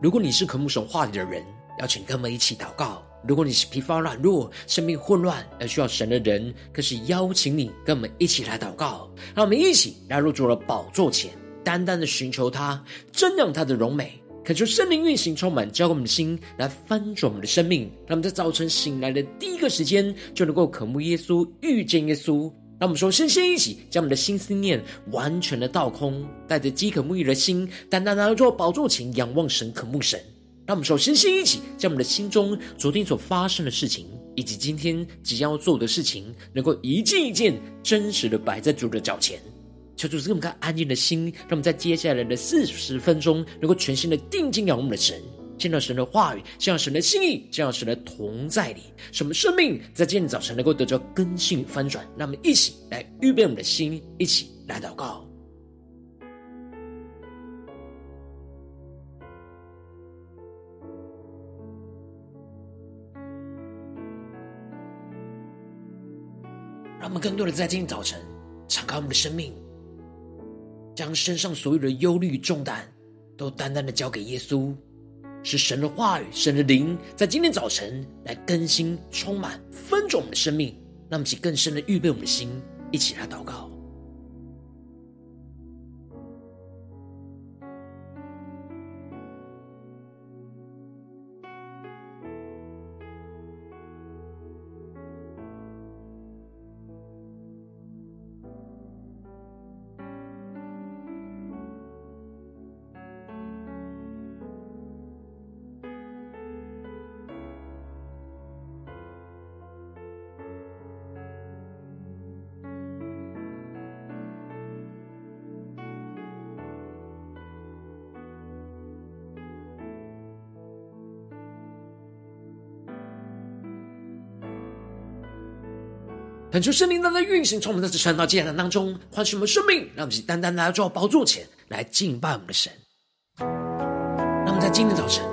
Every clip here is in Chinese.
如果你是渴慕神话语的人，邀请跟我们一起祷告；如果你是疲乏软弱、生命混乱而需要神的人，更是邀请你跟我们一起来祷告。让我们一起来入主了宝座前，单单的寻求他，瞻仰他的荣美，恳求圣灵运行充满，浇灌我们的心，来翻转我们的生命。让我们在早晨醒来的第一个时间，就能够渴慕耶稣，遇见耶稣。让我们说，先先一起将我们的心思念完全的倒空，带着饥渴沐浴的心，单单来做宝座前仰望神、渴慕神。让我们说，先先一起将我们的心中昨天所发生的事情，以及今天即将要做的事情，能够一件一件真实的摆在主的脚前。求主赐给我们个安静的心，让我们在接下来的四十分钟，能够全心的定睛仰望我们的神。见到神的话语，见到神的心意，见到神的同在里，使我们生命在今天早晨能够得到更新翻转。让我们一起来预备我们的心，一起来祷告。让我们更多的在今天早晨敞开我们的生命，将身上所有的忧虑重担都单单的交给耶稣。是神的话语，神的灵，在今天早晨来更新、充满、分足我们的生命，让我们更深的预备我们的心，一起来祷告。恳求圣灵当在运行，从我们在这传道祭坛当中唤醒我们生命，让我们单单来到宝座前来敬拜我们的神。让我们在今天早晨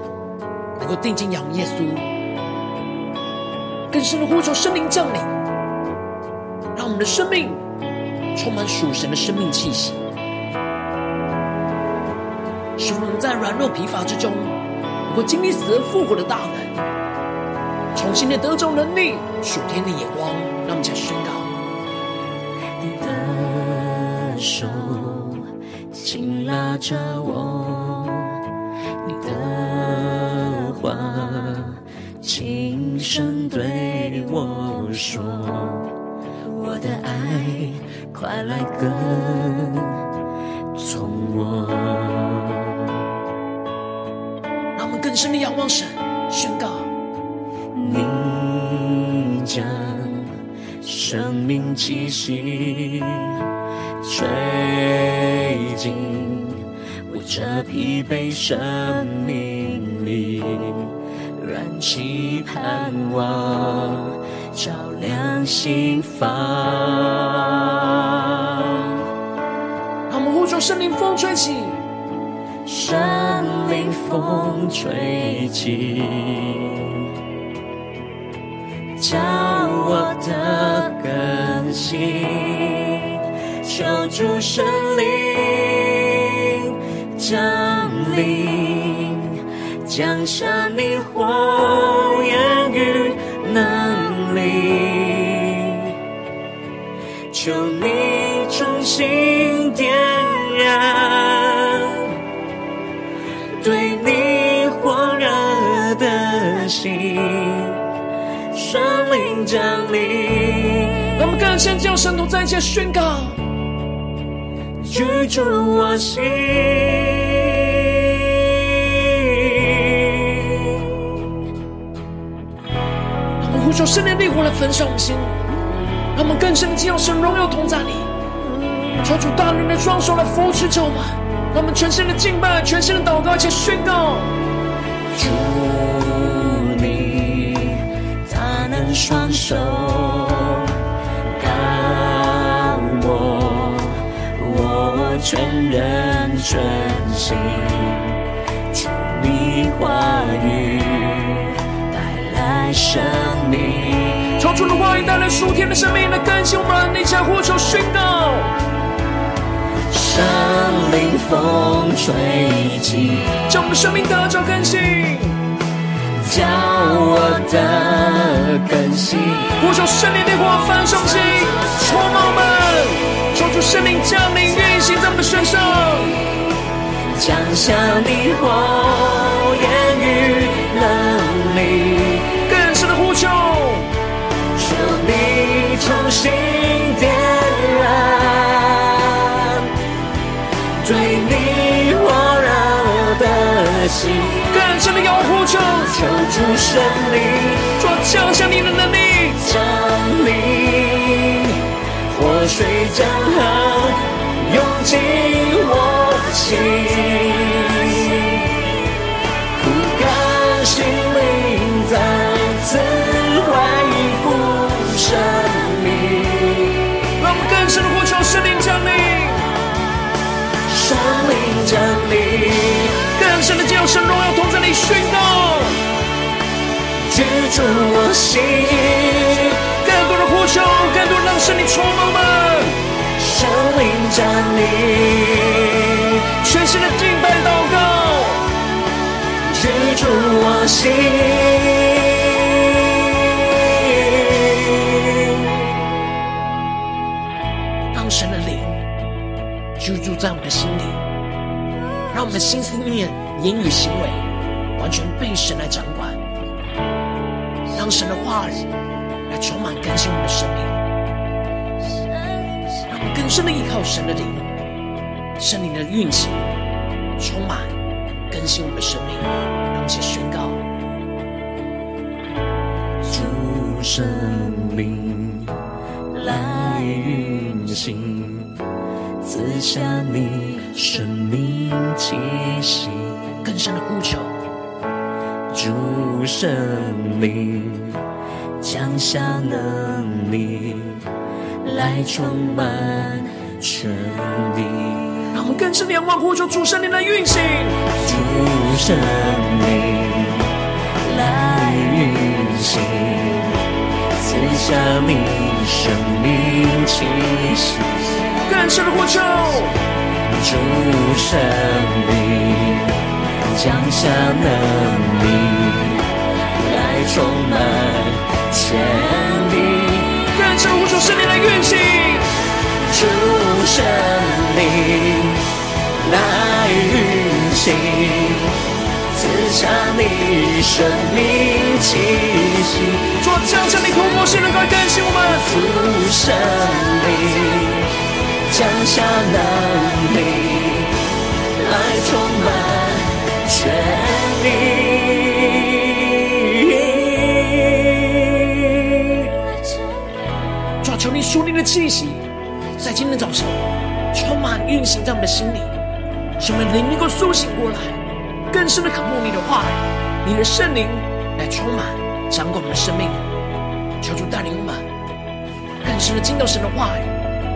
能够定睛仰望耶稣，更深的呼求圣灵降临，让我们的生命充满属神的生命气息，使我们在软弱疲乏之中，能够经历死而复活的大能，重新的得着能力，属天的眼光。让我们一起宣告：你的手紧拉着我，你的话轻声对我说，我的爱快来跟从我。让我们更深的仰望神，气息吹进我这疲惫生命里，燃起盼望，照亮心房。让我们呼求圣灵风吹起，圣灵风吹起，心，求主圣灵降临，降下你火焰与能力，求你重新点燃对你火热的心，圣灵降临。让我们更深将神同在一起宣告，居住我心。让我们呼求圣灵烈火来焚烧我们心，让我们更深的进入神荣耀同在里，求主大能的双手来扶持着我们，让我们全新的敬拜，全新的祷告，一起宣告，主你大能双手。全人全心，求你话语带来生命。超出的话语带来属天的生命来更新我们，你将呼求宣告。圣灵风吹起，将我们生命得着更新，叫我的更新。呼求圣灵的火焚烧心，充满我们，求主圣灵降临运行在我们身上，降下你火求，求主圣灵，主降下你的能力，降临，活水江河涌进我心，枯干心灵再次恢复生命。让我们更深的呼求圣灵降临，圣灵降临，更深的进入神荣耀同在里宣告，住我心，更多的呼求，更多的让圣灵充满我们。圣灵降临，全新的敬拜祷告，居住我心。让神的灵居住在我们的心里，让我们的心思念、言语、行为完全被神来掌管，神的话语来充满更新我们的生命，让我们更深的依靠神的灵，圣灵的运行充满更新我们的生命，让我们一起宣告。主圣灵来运行，赐下你生命气息。更深的呼求，主圣灵降下能力，来充满全地。让我们更深的仰望呼求主圣灵来运行。主圣灵来运行，赐下你生命气息。更深的呼求，主圣灵降下能力，来充满全地。更深的呼求，圣灵来运行。主圣灵来运行，赐下你生命气息。主降下你突破性的来更新我们。主圣灵降下能力，来充满全地。主求你属灵的气息，在今天早晨充满运行在我们的心里，使我们灵能够苏醒过来，更深的渴慕你的话语，你的圣灵来充满掌管我们的生命。求主带领我们更深的进到神的话语，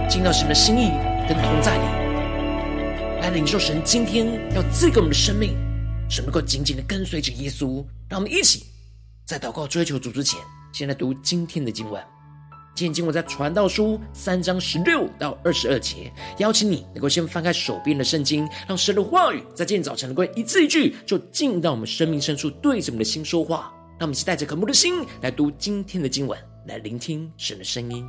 进到神的心意跟同在里，来领受神今天要赐给我们的生命，神能够紧紧的跟随着耶稣。让我们一起在祷告追求主之前，先来读今天的经文。今天经文在传道书三章十六到二十二节，邀请你能够先翻开手边的圣经，让神的话语在今天早晨能够一字一句就进到我们生命深处，对着我们的心说话。让我们是带着渴慕的心来读今天的经文，来聆听神的声音。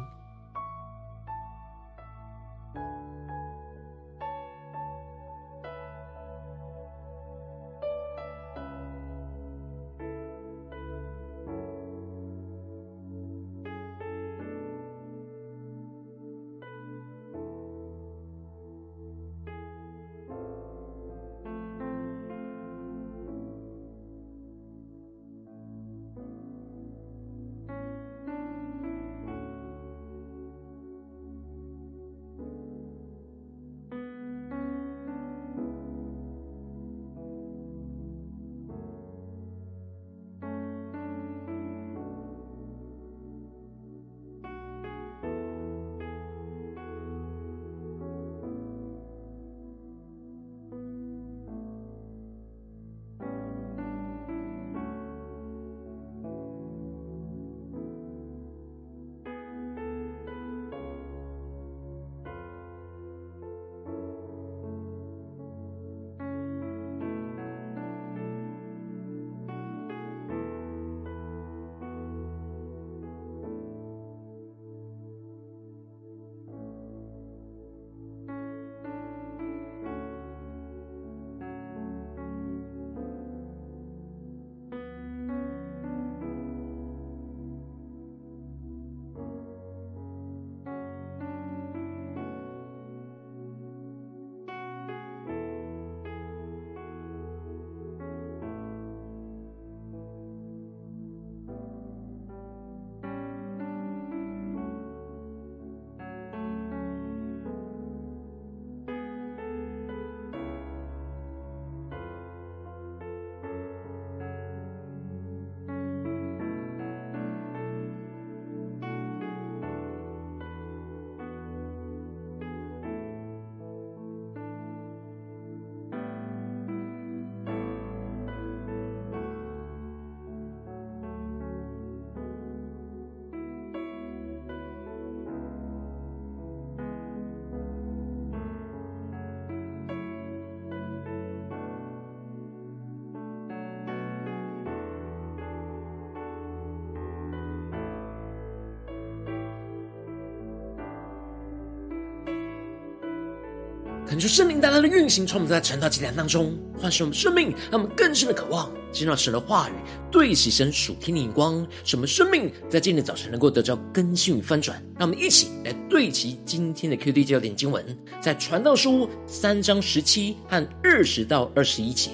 恳求圣灵大大的运行，从我们在晨祷祭坛当中唤醒我们生命，让我们更深的渴望见到神的话语，对齐神属天的眼光，使我们生命在今天早晨能够得到更新与翻转。让我们一起来对齐今天的 QD 焦点经文，在传道书三章十七和二十到二十一节。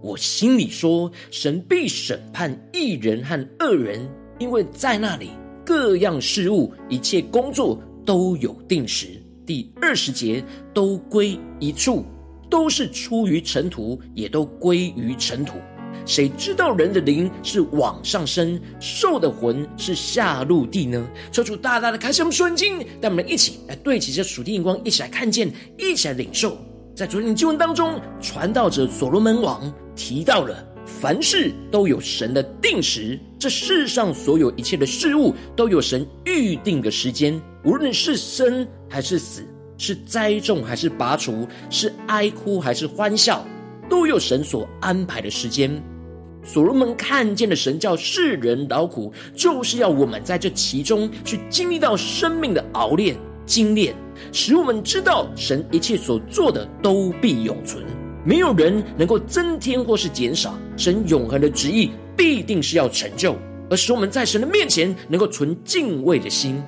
我心里说，神必审判义人和恶人，因为在那里各样事物、一切工作都有定时。第二十节都归一处，都是出于尘土，也都归于尘土。谁知道人的灵是往上升，兽的魂是下入地呢？求主大大的开启我们顺经，带我们一起来对齐这属天眼光，一起来看见，一起来领受。在昨天的经文当中，传道者所罗门王提到了，凡事都有神的定时，这世上所有一切的事物都有神预定的时间。无论是生还是死，是栽种还是拔除，是哀哭还是欢笑，都有神所安排的时间。所罗门看见的神叫世人劳苦，就是要我们在这其中去经历到生命的熬炼、精炼，使我们知道神一切所做的都必永存，没有人能够增添或是减少。神永恒的旨意必定是要成就，而使我们在神的面前能够存敬畏的心。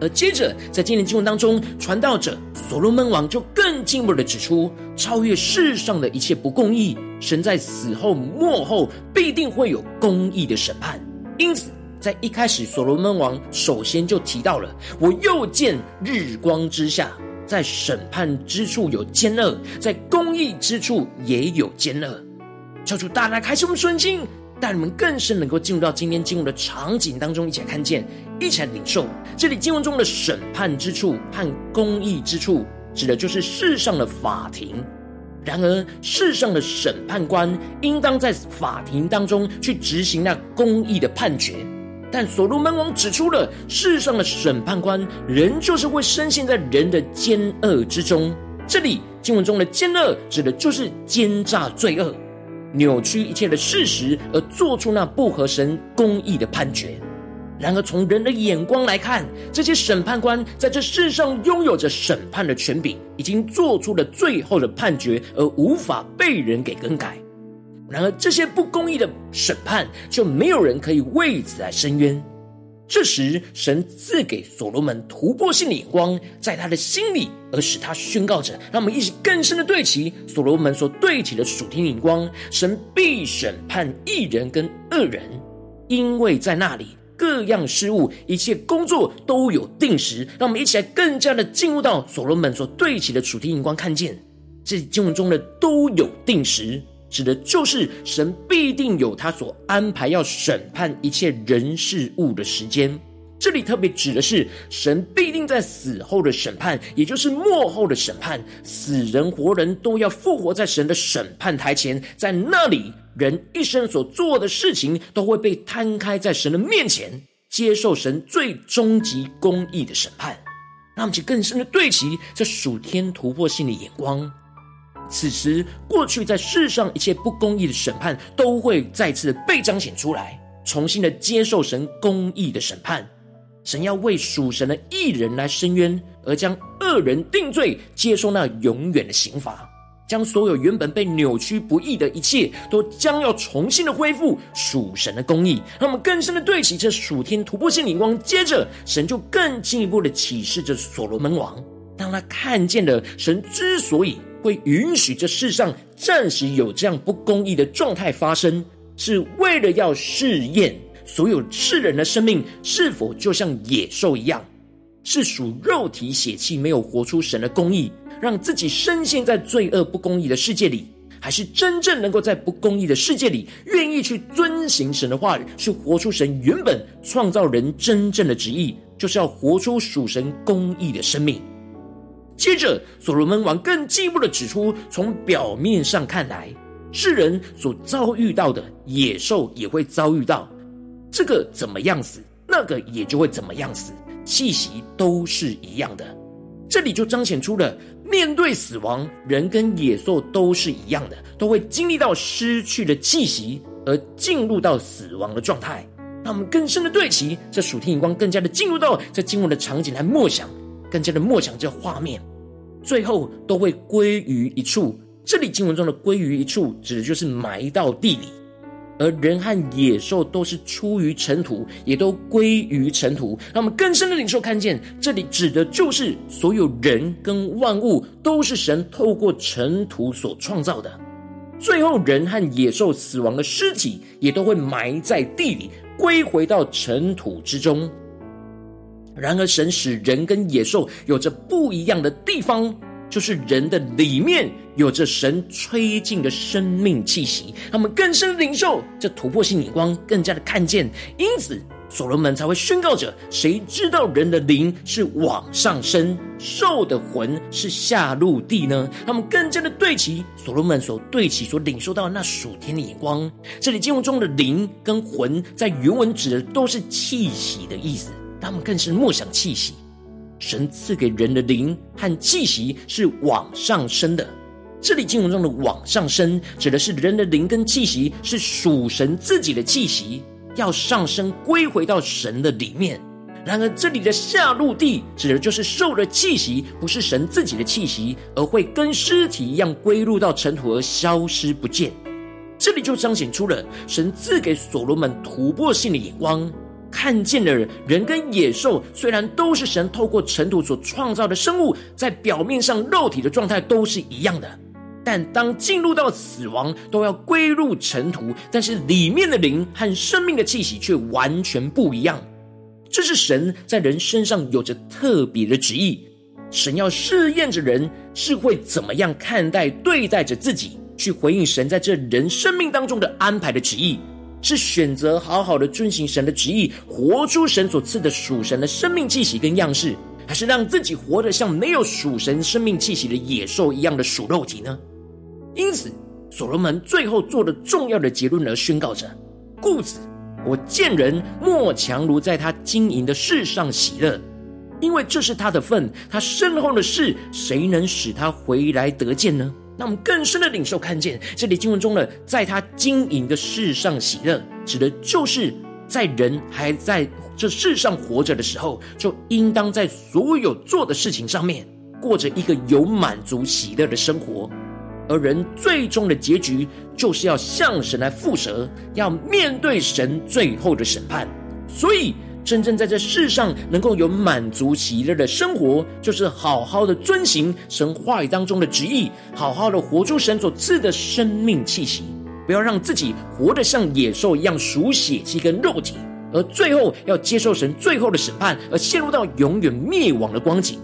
而接着，在今天经文当中，传道者所罗门王就更进一步的指出，超越世上的一切不公义，神在死后末后必定会有公义的审判。因此，在一开始，所罗门王首先就提到了：“我又见日光之下，在审判之处有奸恶，在公义之处也有奸恶。”求主大大开启我们顺心。带你们更深能够进入到今天经文的场景当中，一起来看见，一起来领受。这里经文中的审判之处和公义之处，指的就是世上的法庭。然而，世上的审判官应当在法庭当中去执行那公义的判决，但所罗门王指出了，世上的审判官仍旧是会深陷在人的奸恶之中。这里经文中的奸恶，指的就是奸诈罪恶。扭曲一切的事实，而做出那不合神公义的判决。然而，从人的眼光来看，这些审判官在这世上拥有着审判的权柄，已经做出了最后的判决，而无法被人给更改。然而，这些不公义的审判，就没有人可以为此来申冤。这时，神赐给所罗门突破性的眼光，在他的心里，而使他宣告着：让我们一起更深的对齐所罗门所对齐的属天眼光。神必审判义人跟恶人，因为在那里各样事物、一切工作都有定时。让我们一起来更加的进入到所罗门所对齐的属天眼光，看见这经文中的都有定时。指的就是神必定有他所安排要审判一切人事物的时间。这里特别指的是神必定在死后的审判，也就是末后的审判，死人活人都要复活在神的审判台前，在那里人一生所做的事情都会被摊开在神的面前，接受神最终极公义的审判。让我们更深的对齐这属天突破性的眼光。此时，过去在世上一切不公义的审判，都会再次被彰显出来，重新的接受神公义的审判。神要为属神的义人来伸冤，而将恶人定罪，接受那永远的刑罚，将所有原本被扭曲不义的一切，都将要重新的恢复属神的公义。让我们更深的对齐这属天突破性灵光。接着，神就更进一步的启示着所罗门王，当他看见了神之所以。会允许这世上暂时有这样不公义的状态发生，是为了要试验所有世人的生命是否就像野兽一样，是属肉体血气，没有活出神的公义，让自己深陷在罪恶不公义的世界里，还是真正能够在不公义的世界里，愿意去遵行神的话语，去活出神原本创造人真正的旨意，就是要活出属神公义的生命。接着，所罗门王更进一步的指出，从表面上看来，世人所遭遇到的野兽也会遭遇到，这个怎么样死，那个也就会怎么样死，气息都是一样的。这里就彰显出了，面对死亡，人跟野兽都是一样的，都会经历到失去的气息，而进入到死亡的状态。让我们更深的对齐，这属天眼光更加的进入到这经文的场景来默想。更加的默想这画面，最后都会归于一处。这里经文中的“归于一处”指的就是埋到地里，而人和野兽都是出于尘土，也都归于尘土。让我们更深的领受看见，这里指的就是所有人跟万物都是神透过尘土所创造的。最后，人和野兽死亡的尸体也都会埋在地里，归回到尘土之中。然而，神使人跟野兽有着不一样的地方。就是人的里面有着神吹进的生命气息，他们更深领受这突破性眼光，更加的看见。因此，所罗门才会宣告着：谁知道人的灵是往上升，兽的魂是下入地呢？他们更加的对齐所罗门所对齐所领受到的那属天的眼光。这里经文中的灵跟魂，在原文指的都是气息的意思，他们更是默想气息。神赐给人的灵和气息是往上升的。这里经文中的“往上升”指的是人的灵跟气息是属神自己的气息，要上升归回到神的里面。然而，这里的下入地指的就是兽的气息，不是神自己的气息，而会跟尸体一样归入到尘土而消失不见。这里就彰显出了神赐给所罗门突破性的眼光。看见的人人跟野兽，虽然都是神透过尘土所创造的生物，在表面上肉体的状态都是一样的，但当进入到死亡，都要归入尘土。但是里面的灵和生命的气息却完全不一样。这是神在人身上有着特别的旨意。神要试验着人是会怎么样看待、对待着自己，去回应神在这人生命当中的安排的旨意。是选择好好的遵行神的旨意，活出神所赐的属神的生命气息跟样式，还是让自己活得像没有属神生命气息的野兽一样的属肉体呢？因此，所罗门最后做了重要的结论而宣告着：故此，我见人莫强如在他经营的事上喜乐，因为这是他的份，他身后的事，谁能使他回来得见呢？那我们更深的领受看见，这里经文中的，在他经营的世上喜乐，指的就是在人还在这世上活着的时候，就应当在所有做的事情上面，过着一个有满足喜乐的生活。而人最终的结局，就是要向神来负责，要面对神最后的审判。所以，真正在这世上能够有满足喜乐的生活，就是好好的遵行神话语当中的旨意，好好的活出神所赐的生命气息，不要让自己活得像野兽一样属血气跟肉体，而最后要接受神最后的审判，而陷入到永远灭亡的光景。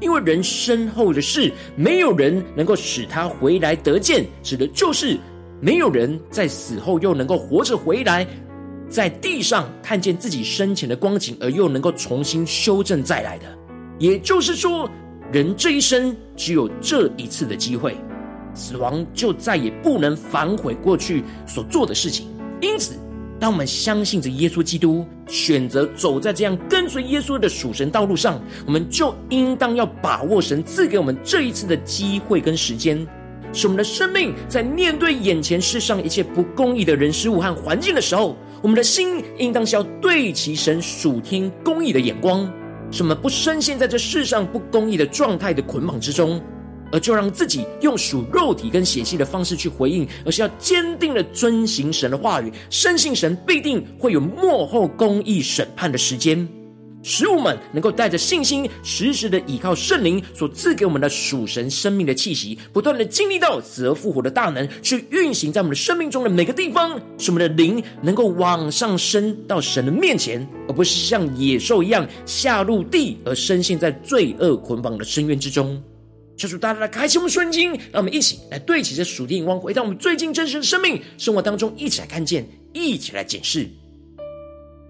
因为人身后的事，没有人能够使他回来得见，指的就是没有人在死后又能够活着回来。在地上看见自己生前的光景，而又能够重新修正再来的，也就是说，人这一生只有这一次的机会，死亡就再也不能反悔过去所做的事情。因此，当我们相信着耶稣基督，选择走在这样跟随耶稣的属神道路上，我们就应当要把握神赐给我们这一次的机会跟时间。使我们的生命在面对眼前世上一切不公义的人事物和环境的时候，我们的心应当是要对齐神属天公义的眼光，什么不深陷在这世上不公义的状态的捆绑之中，而就让自己用属肉体跟血气的方式去回应，而是要坚定的遵行神的话语，深信神必定会有幕后公义审判的时间。使我们能够带着信心，时时的倚靠圣灵所赐给我们的属神生命的气息，不断的经历到死而复活的大能，去运行在我们的生命中的每个地方，使我们的灵能够往上升到神的面前，而不是像野兽一样下入地而深陷在罪恶捆绑的深渊之中。求主大大的开启我们圣经，让我们一起来对齐这属地眼光，回到我们最近真实的生命生活当中，一起来看见，一起来检视。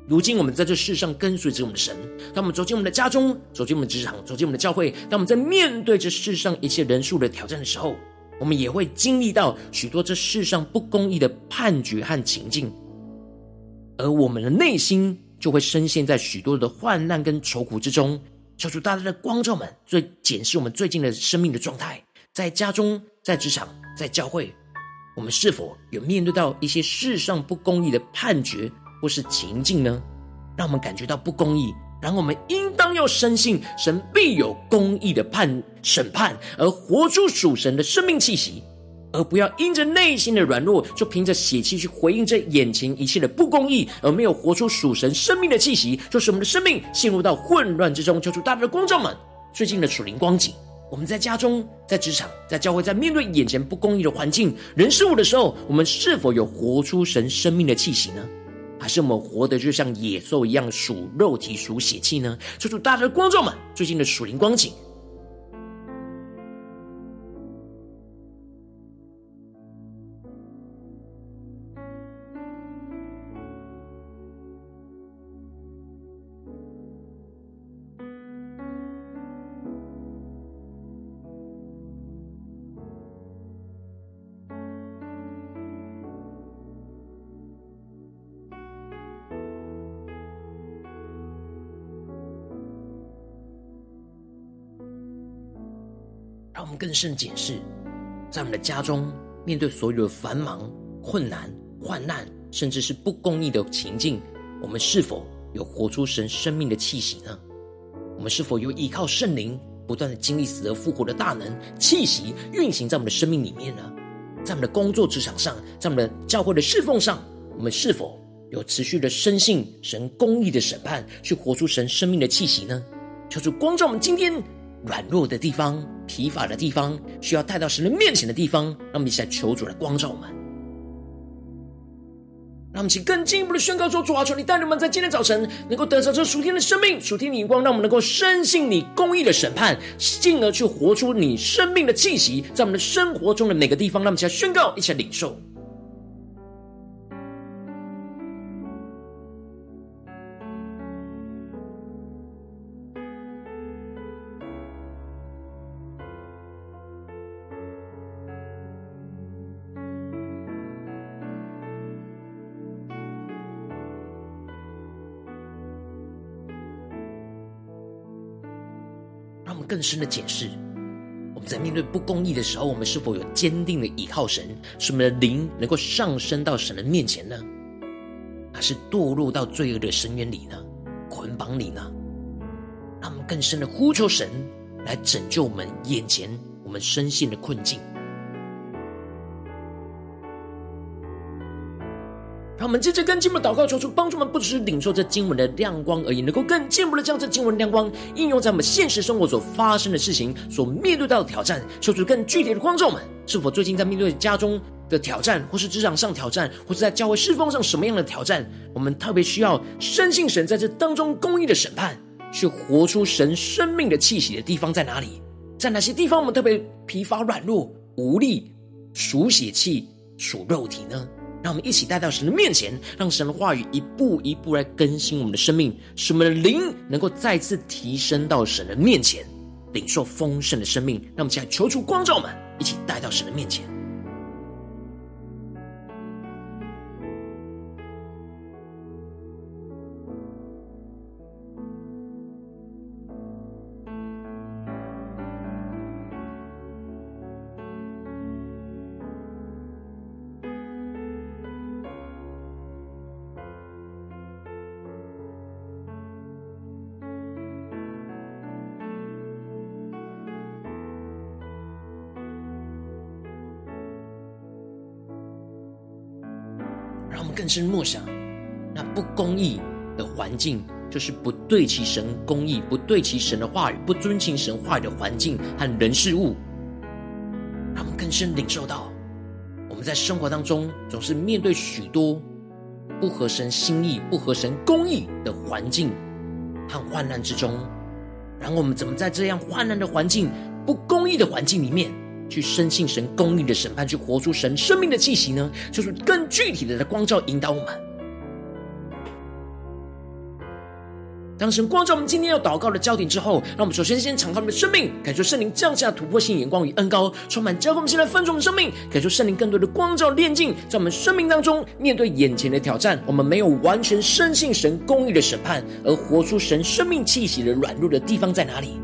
如今我们在这世上跟随着我们的神，当我们走进我们的家中，走进我们的职场，走进我们的教会，当我们在面对这世上一切人数的挑战的时候，我们也会经历到许多这世上不公义的判决和情境，而我们的内心就会深陷在许多的患难跟愁苦之中。求主大大的光照们，最检视我们最近的生命的状态，在家中、在职场、在教会，我们是否有面对到一些世上不公义的判决？或是情境呢，让我们感觉到不公义，然后我们应当要深信神必有公义的判审判，而活出属神的生命气息，而不要因着内心的软弱，就凭着血气去回应这眼前一切的不公义，而没有活出属神生命的气息，就使我们的生命陷入到混乱之中。求主大大的光照们，最近的属灵光景，我们在家中、在职场、在教会，在面对眼前不公义的环境、人事物的时候，我们是否有活出神生命的气息呢？还是我们活得就像野兽一样，属肉体、属血气呢？求主大家的观众们，最近的属灵光景。让我们更深检视，在我们的家中，面对所有的繁忙、困难、患难，甚至是不公义的情境，我们是否有活出神生命的气息呢？我们是否有依靠圣灵，不断的经历死而复活的大能气息运行在我们的生命里面呢？在我们的工作职场上，在我们的教会的侍奉上，我们是否有持续的深信神公义的审判，去活出神生命的气息呢？求主光照我们今天。软弱的地方、疲乏的地方，需要带到神的面前的地方，让我们一起来求主来光照我们。让我们请更进一步的宣告说：主啊，求你带领我们在今天早晨能够得着这属天的生命、属天的眼光，让我们能够深信你公义的审判，进而去活出你生命的气息，在我们的生活中的每个地方，让我们一起来宣告，一起来领受。更深的解释，我们在面对不公义的时候，我们是否有坚定的倚靠神，使我们的灵能够上升到神的面前呢？还是堕落到罪恶的深渊里呢？捆绑里呢？让我们更深的呼求神来拯救我们眼前我们深陷的困境。他们接着跟进步的祷告，求主帮助们，不只是领受这经文的亮光而已，能够更进一步的将这经文亮光应用在我们现实生活所发生的事情、所面对到的挑战。求主更具体的光照们，是否最近在面对家中的挑战，或是职场上挑战，或是在教会侍奉上什么样的挑战？我们特别需要深信神在这当中公义的审判，去活出神生命的气息的地方在哪里？在哪些地方我们特别疲乏、软弱、无力、属血气、属肉体呢？让我们一起带到神的面前，让神的话语一步一步来更新我们的生命，使我们的灵能够再次提升到神的面前，领受丰盛的生命。让我们现在求主光照们，一起带到神的面前。更深默想，那不公义的环境，就是不对其神公义、不对其神的话语、不遵行神话语的环境和人事物，让我们更深领受到，我们在生活当中总是面对许多不合神心意、不合神公义的环境和患难之中，然后我们怎么在这样患难的环境、不公义的环境里面？去深信神公义的审判，去活出神生命的气息呢？就是更具体的来光照引导我们。当神光照我们今天要祷告的焦点之后，让我们首先先敞开我们的生命，感受圣灵降下突破性眼光与恩膏，充满教会我们现在分众生命，感受圣灵更多的光照炼净，在我们生命当中面对眼前的挑战，我们没有完全深信神公义的审判，而活出神生命气息的软弱的地方在哪里？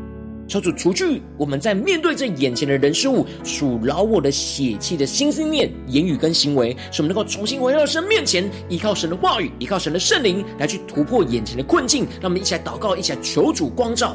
求主除去我们在面对这眼前的人事物属老我的血气的心思念、言语跟行为，使我们能够重新回到神面前，依靠神的话语，依靠神的圣灵来去突破眼前的困境。让我们一起来祷告，一起来求主光照。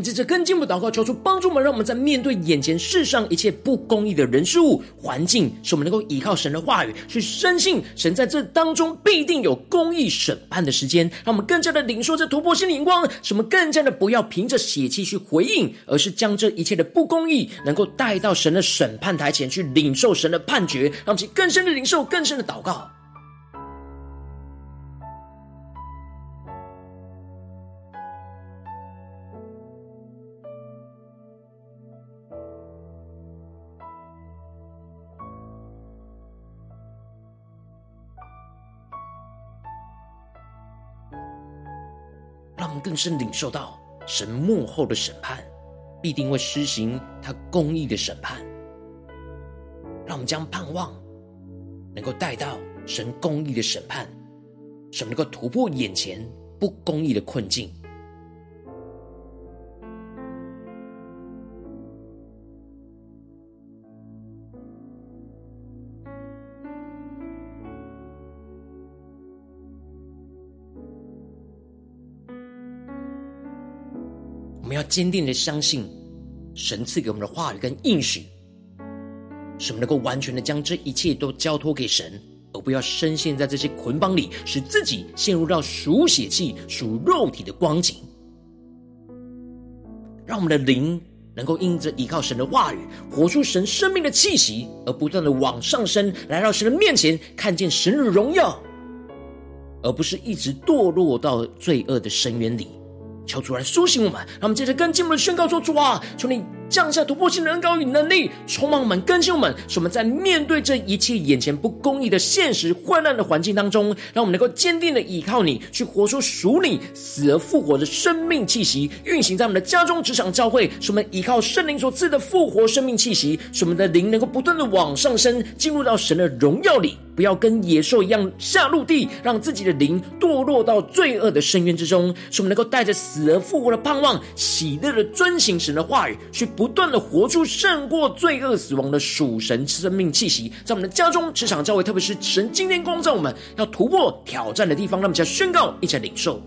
们接着更进一步祷告，求出帮助我们，让我们在面对眼前世上一切不公义的人事物环境，使我们能够依靠神的话语，去深信神在这当中必定有公义审判的时间。让我们更加的领受这突破性的眼光，使我们更加的不要凭着血气去回应，而是将这一切的不公义能够带到神的审判台前去领受神的判决，让我们更深的领受，更深的祷告。们更是领受到神幕后的审判，必定会施行他公义的审判。让我们将盼望能够带到神公义的审判，使我们能够突破眼前不公义的困境。坚定的相信神赐给我们的话语跟应许，使我们能够完全的将这一切都交托给神，而不要深陷在这些捆绑里，使自己陷入到属血气、属肉体的光景。让我们的灵能够因着依靠神的话语，活出神生命的气息，而不断的往上升，来到神的面前，看见神的荣耀，而不是一直堕落到罪恶的深渊里。求主来苏醒我们，让我们接着更进一步的宣告说：“主啊，求你。”降下突破性的恩膏与能力，充满我们、更新我们，使我们在面对这一切眼前不公义的现实混乱的环境当中，让我们能够坚定的依靠你，去活出属你死而复活的生命气息，运行在我们的家中、职场、教会。使我们依靠圣灵所赐的复活生命气息，使我们的灵能够不断的往上升，进入到神的荣耀里，不要跟野兽一样下陆地，让自己的灵堕落到罪恶的深渊之中。使我们能够带着死而复活的盼望，喜乐的遵行神的话语，去。不断的活出胜过罪恶死亡的属神生命气息，在我们的家中、职场、教会，特别是神今天光照我们要突破挑战的地方，让我们一起来宣告，一起领受。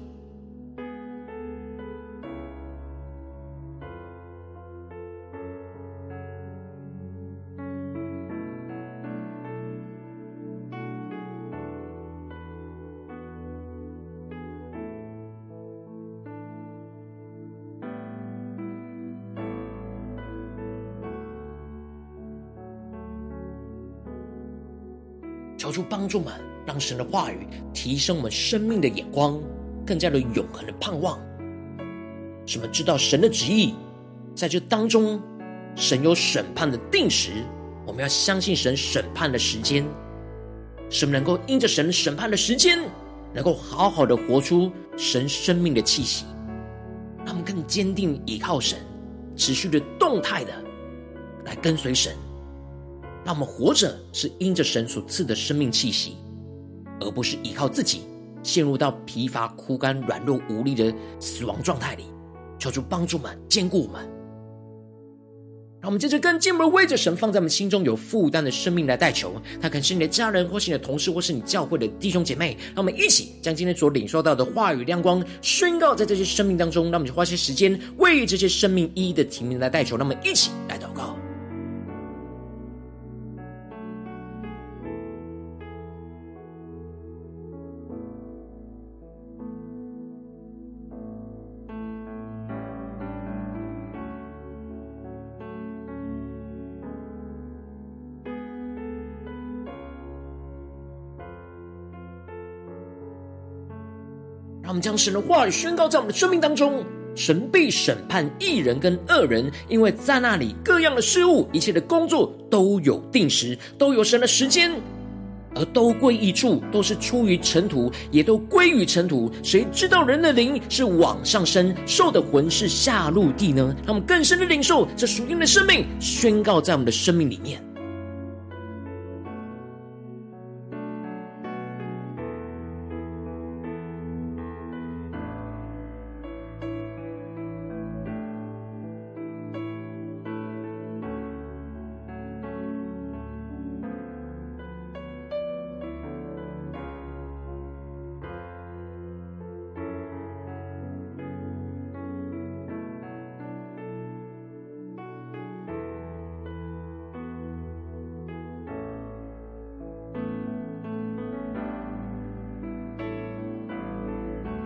主帮助们，让神的话语提升我们生命的眼光，更加的永恒的盼望。使我们知道神的旨意，在这当中，神有审判的定时，我们要相信神审判的时间。使我们能够因着神审判的时间，能够好好的活出神生命的气息，让我们更坚定依靠神，持续的动态的来跟随神。让我们活着是因着神所赐的生命气息，而不是依靠自己，陷入到疲乏、枯干、软弱无力的死亡状态里。求主帮助我们，坚固我们。让我们接着跟进一步为着神放在我们心中有负担的生命来代求。他可能是你的家人，或是你的同事，或是你教会的弟兄姐妹。让我们一起将今天所领受到的话语亮光宣告在这些生命当中。让我们花些时间为这些生命一一的提名来代求。让我们一起来将神的话语宣告在我们的生命当中。神必审判义人跟恶人，因为在那里各样的事物、一切的工作都有定时，都有神的时间，而都归一处，都是出于尘土，也都归于尘土。谁知道人的灵是往上升，兽的魂是下入地呢？让我们更深的领受这属灵的生命，宣告在我们的生命里面。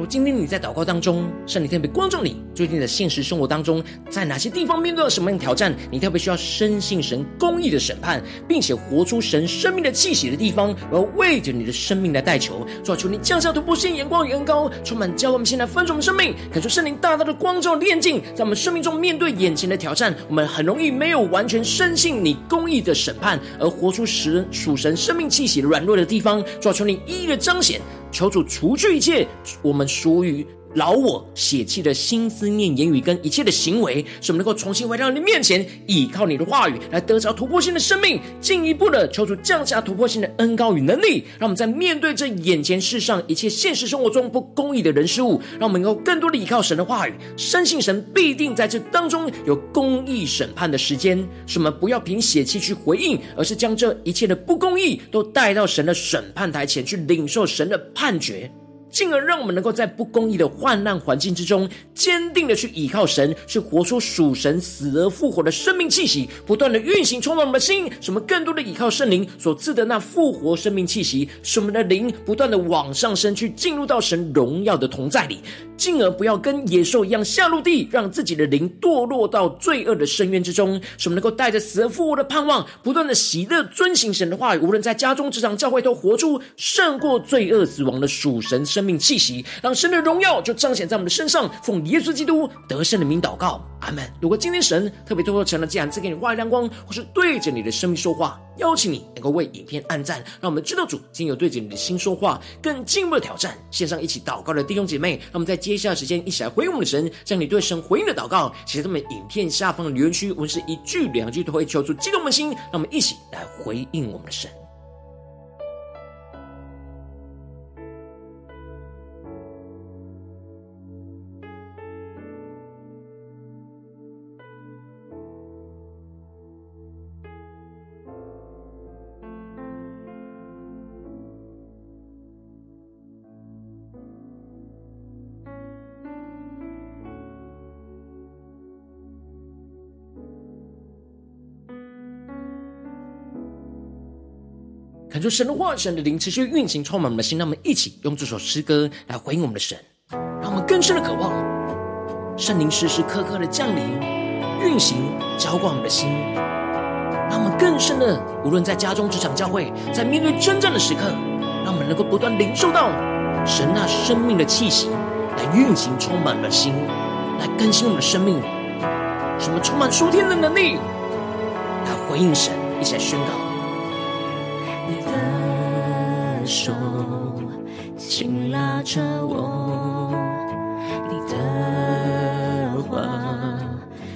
今天你在祷告当中，圣灵特别光照你，最近的现实生活当中，在哪些地方面对了什么样的挑战？你特别需要深信神公义的审判，并且活出神生命的气息的地方，然后为着你的生命来代求，主啊，求你降下突破性眼光与恩膏，充满教我们现在分盛生命，感受圣灵大大的光照炼净，在我们生命中面对眼前的挑战，我们很容易没有完全深信你公义的审判，而活出神属神生命气息软弱的地方，主啊，求你一一的彰显。求主除去一切我们属于老我血气的心思念言语跟一切的行为，使我们能够重新回到你面前，依靠你的话语来得着突破性的生命。进一步的求主降下突破性的恩膏与能力，让我们在面对这眼前世上一切现实生活中不公义的人事物，让我们能够更多的依靠神的话语，深信神必定在这当中有公义审判的时间。使我们不要凭血气去回应，而是将这一切的不公义都带到神的审判台前去领受神的判决。进而让我们能够在不公义的患难环境之中，坚定的去倚靠神，去活出属神死而复活的生命气息，不断的运行充满我们的心，什么更多的倚靠圣灵所赐的那复活生命气息，使我们的灵不断的往上升，去进入到神荣耀的同在里，进而不要跟野兽一样下入地，让自己的灵堕落到罪恶的深渊之中，使我们能够带着死而复活的盼望，不断的喜乐遵行神的话语，无论在家中、职场、教会，都活出胜过罪恶死亡的属神生命气息，让神的荣耀就彰显在我们的身上。奉耶稣基督得胜的名祷告，阿门。如果今天神特别透过成了这样赐给你外亮光，或是对着你的生命说话，邀请你能够为影片按赞，让我们知道主今天有对着你的心说话，更进一步的挑战。线上一起祷告的弟兄姐妹，让我们在接下来时间一起来回应我们的神，将你对神回应的祷告写在我们影片下方的留言区，文字一句两句都会求出激动的心，让我们一起来回应我们的神。感受神的话，神的灵持续运行，充满我们的心。让我们一起用这首诗歌来回应我们的神，让我们更深的渴望圣灵时时刻刻的降临、运行、浇灌我们的心。让我们更深的，无论在家中、职场、教会，在面对征战的时刻，让我们能够不断领受到神那生命的气息来运行，充满我们的心，来更新我们的生命，使我们充满属天的能力，来回应神，一起来宣告。你的手紧拉着我，你的话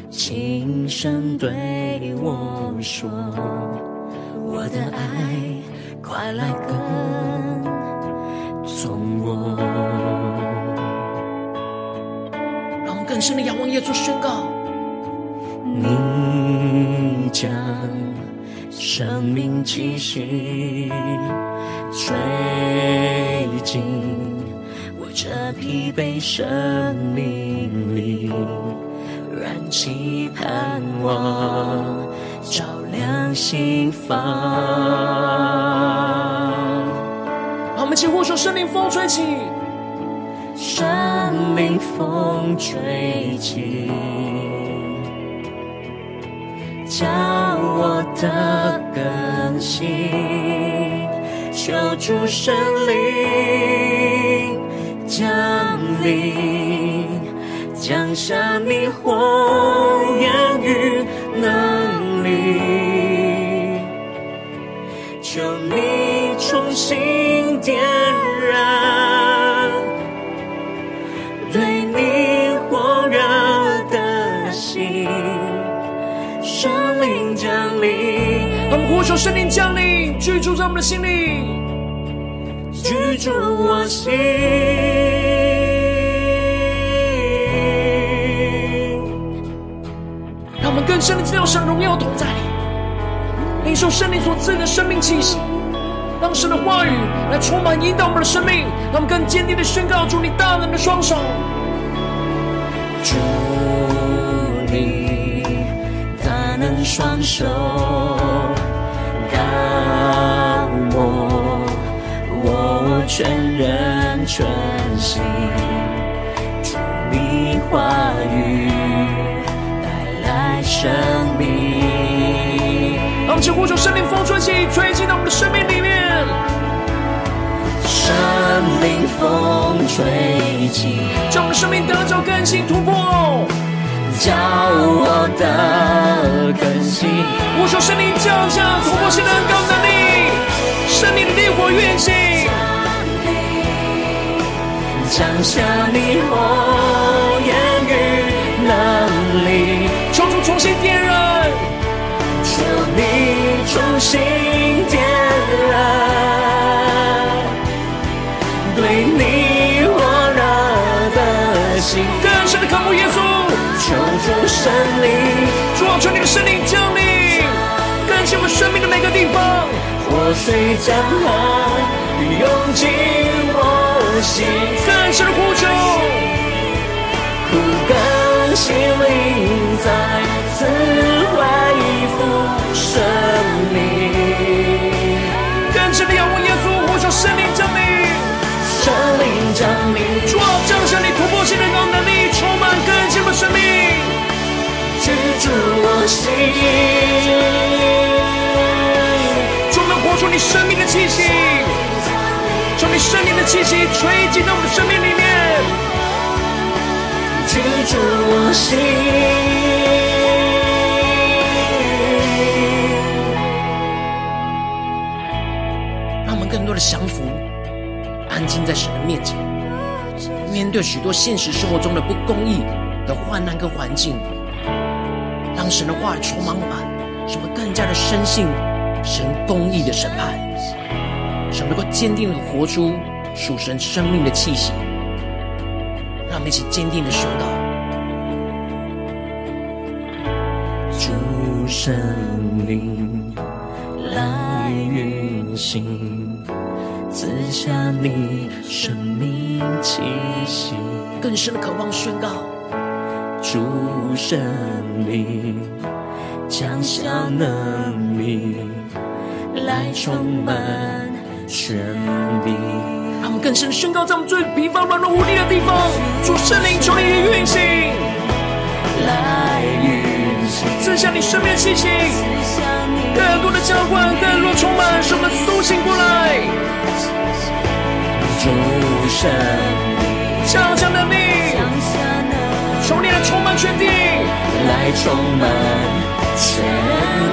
轻声对我说，我的爱快来跟从我。让我更深的仰望耶稣，宣告：你将生命气息。吹进我这疲惫生命里，燃起盼望，照亮心房。好，我们一起呼求圣灵风吹起，圣灵风吹起，叫我的更新。求主圣灵降临，降下迷惑言语能力，求你重新点呼求圣灵降临，居住在我们的心里。居住我心，让我们更深的知道神荣耀同在里，领受圣灵所赐的生命气息，让神的话语来充满引导我们的生命，让我们更坚定的宣告出你大能的双手，主你大能双手。全人全心，主你话语带来生命。让我们呼求圣灵风吹起，吹进到我们的生命里面。生命风吹起，将我们生命得着更新突破，叫我的更新。呼求圣灵降下突破性的恩膏能力，生命的烈火运行。降下你火焰与能力，求主重新点燃，求你重新点燃，对你火热的心，更深的渴慕耶稣，求主圣灵，主啊，求你的圣灵降临，更新我们生命的每个地方，活水江河涌进我。更深的呼求，苦更心灵再次恢复生命。更深的仰望耶稣，呼求圣灵降临，圣灵降临，主啊，降下你突破性的高能力，充满更新的生命，居住我心，充满活出你生命的气息。求你圣灵的气息吹进到我们的生命里面，居住我心。让我们更多的降服，安静在神的面前，面对许多现实生活中的不公义的患难跟环境，让神的话语充满我们，使我们更加的深信神公义的审判。使能够坚定的活出属神生命的气息，让我们一起坚定的宣告：主圣灵来运行，赐下你生命气息。更深的渴望宣告：主圣灵降下能力来充满。全力，让我们更深宣告，在我们最疲乏、软弱、无力的地方，主圣灵求你运行，来运行，赐下你生命的气息，更多的浇灌，更多充满，使我们苏醒过来。主圣灵，降下能力，求你来充满全地，来充满全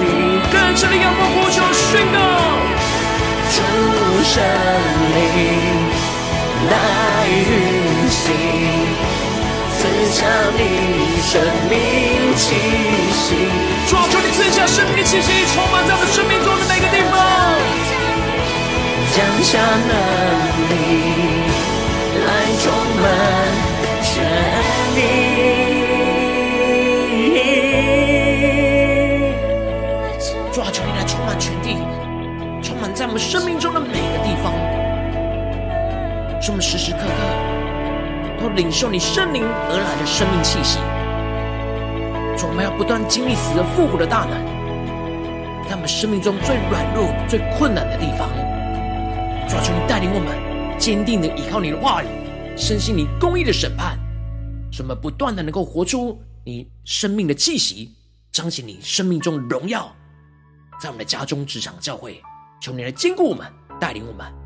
地，更深的仰望、呼求、宣告。主圣灵来运行，赐下你生命气息。主啊，求你赐下生命的气息，充满在我们生命中的每个地方。降下能力来充满我们生命中的每个地方，使我们时时刻刻都领受你圣灵而来的生命气息。主，我们要不断经历死而复活的大能，在我们生命中最软弱、最困难的地方。主，求你带领我们坚定的依靠你的话语，深信你公义的审判，使我们不断的能够活出你生命的气息，彰显你生命中荣耀，在我们的家中、职场、教会。求你来坚固我们，带领我们。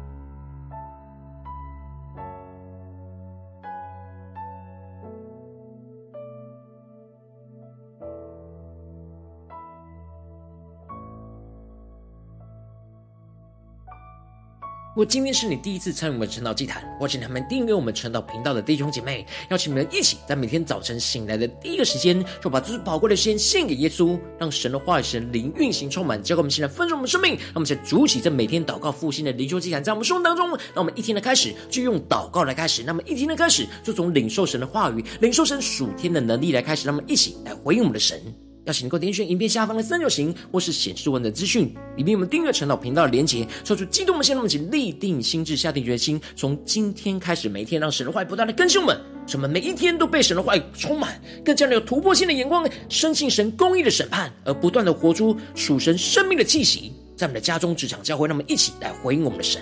如果今天是你第一次参与我们晨祷祭坛，或请他们订阅我们晨祷频道的弟兄姐妹，邀请你们一起在每天早晨醒来的第一个时间，就把最宝贵的时间献给耶稣，让神的话语、神灵运行充满，交给我们现在丰盛我们生命。让我们先主起这每天祷告复兴的灵修祭坛，在我们生活当中，让我们一天的开始就用祷告来开始，那么一天的开始就从领受神的话语、领受神属天的能力来开始，让我们一起来回应我们的神。邀请能够点选影片下方的三角形，或是显示文的资讯，里面我们订阅陈老频道的连结。说出激动的心，让我们一起立定心智，下定决心，从今天开始，每天让神的话语不断的更新我们，使我们每一天都被神的话语充满，更加的有突破性的眼光，深信神公义的审判，而不断的活出属神生命的气息，在我们的家中、职场、教会，让我们一起来回应我们的神。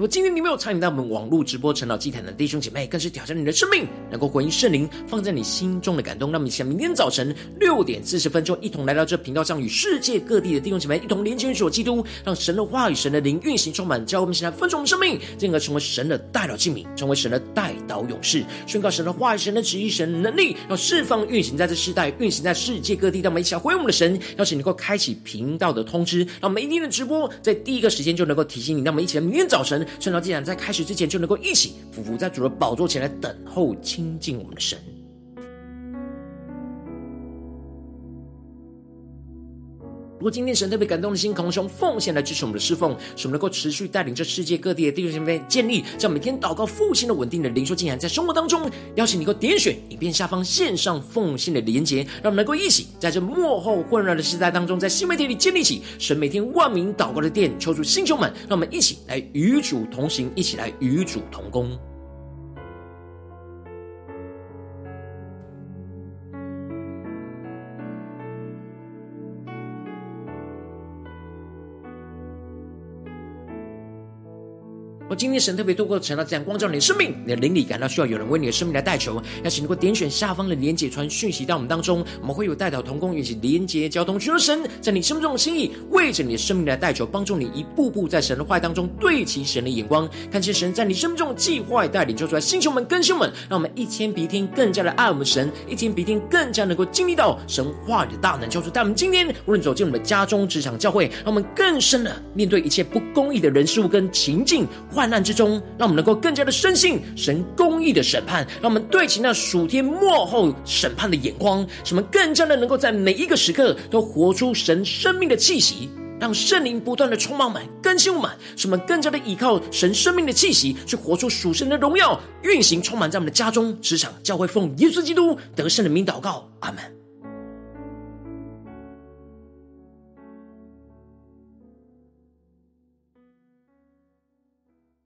如果今天你没有参与到我们网络直播晨祷祭坛的弟兄姐妹，更是挑战你的生命，能够回应圣灵放在你心中的感动。让我们想明天早晨六点四十分钟，一同来到这频道上，与世界各地的弟兄姐妹一同连接、所基督，让神的话语、神的灵运行充满，教我们现在分盛我们生命，进而成为神的代祷器皿，成为神的代祷勇士，宣告神的话语、神的旨意、神的能力，要释放运行在这世代，运行在世界各地。让我们一起来回应我们的神，邀请你能够开启频道的通知，让每一天的直播在第一个时间就能够提醒你。让我们一起来明天早晨。圣朝既然在开始之前就能够一起匍匐在主的宝座前来等候亲近我们的神。如果今天神特别感动的心，同时用奉献来支持我们的侍奉，使我们能够持续带领着世界各地的弟兄姐妹建立这样每天祷告复兴的稳定的灵修竟然，在生活当中，邀请你能够点选影片下方线上奉献的连结，让我们能够一起在这幕后混乱的时代当中，在新媒体里建立起神每天万名祷告的殿，求助星球们，让我们一起来与主同行，一起来与主同工。今天神特别透过晨祷这样光照你的生命，你的灵里感到需要有人为你的生命来代求，邀请能够点选下方的连结传讯息到我们当中，我们会有代祷同工以及连结交通，求神在你生命。中的心意，为着你的生命。来代求，帮助你一步步在神的话当中对齐神的眼光，看见神在你生命。中的计划带领，就出来星球们、更新们，让我们一天比一天更加的爱我们神，一天比一天更加能够经历到神话语的大能，求主带我们今天无论走进我们的家中、职场、教会，让我们更深的面对一切不公义的人事物跟情境。患难之中，让我们能够更加的深信神公义的审判，让我们对齐那属天末后审判的眼光，使我们更加的能够在每一个时刻都活出神生命的气息，让圣灵不断的充满满、更新我们，使我们更加的依靠神生命的气息，去活出属神的荣耀运行，充满在我们的家中、职场、教会，奉耶稣基督得胜的名祷告，阿门。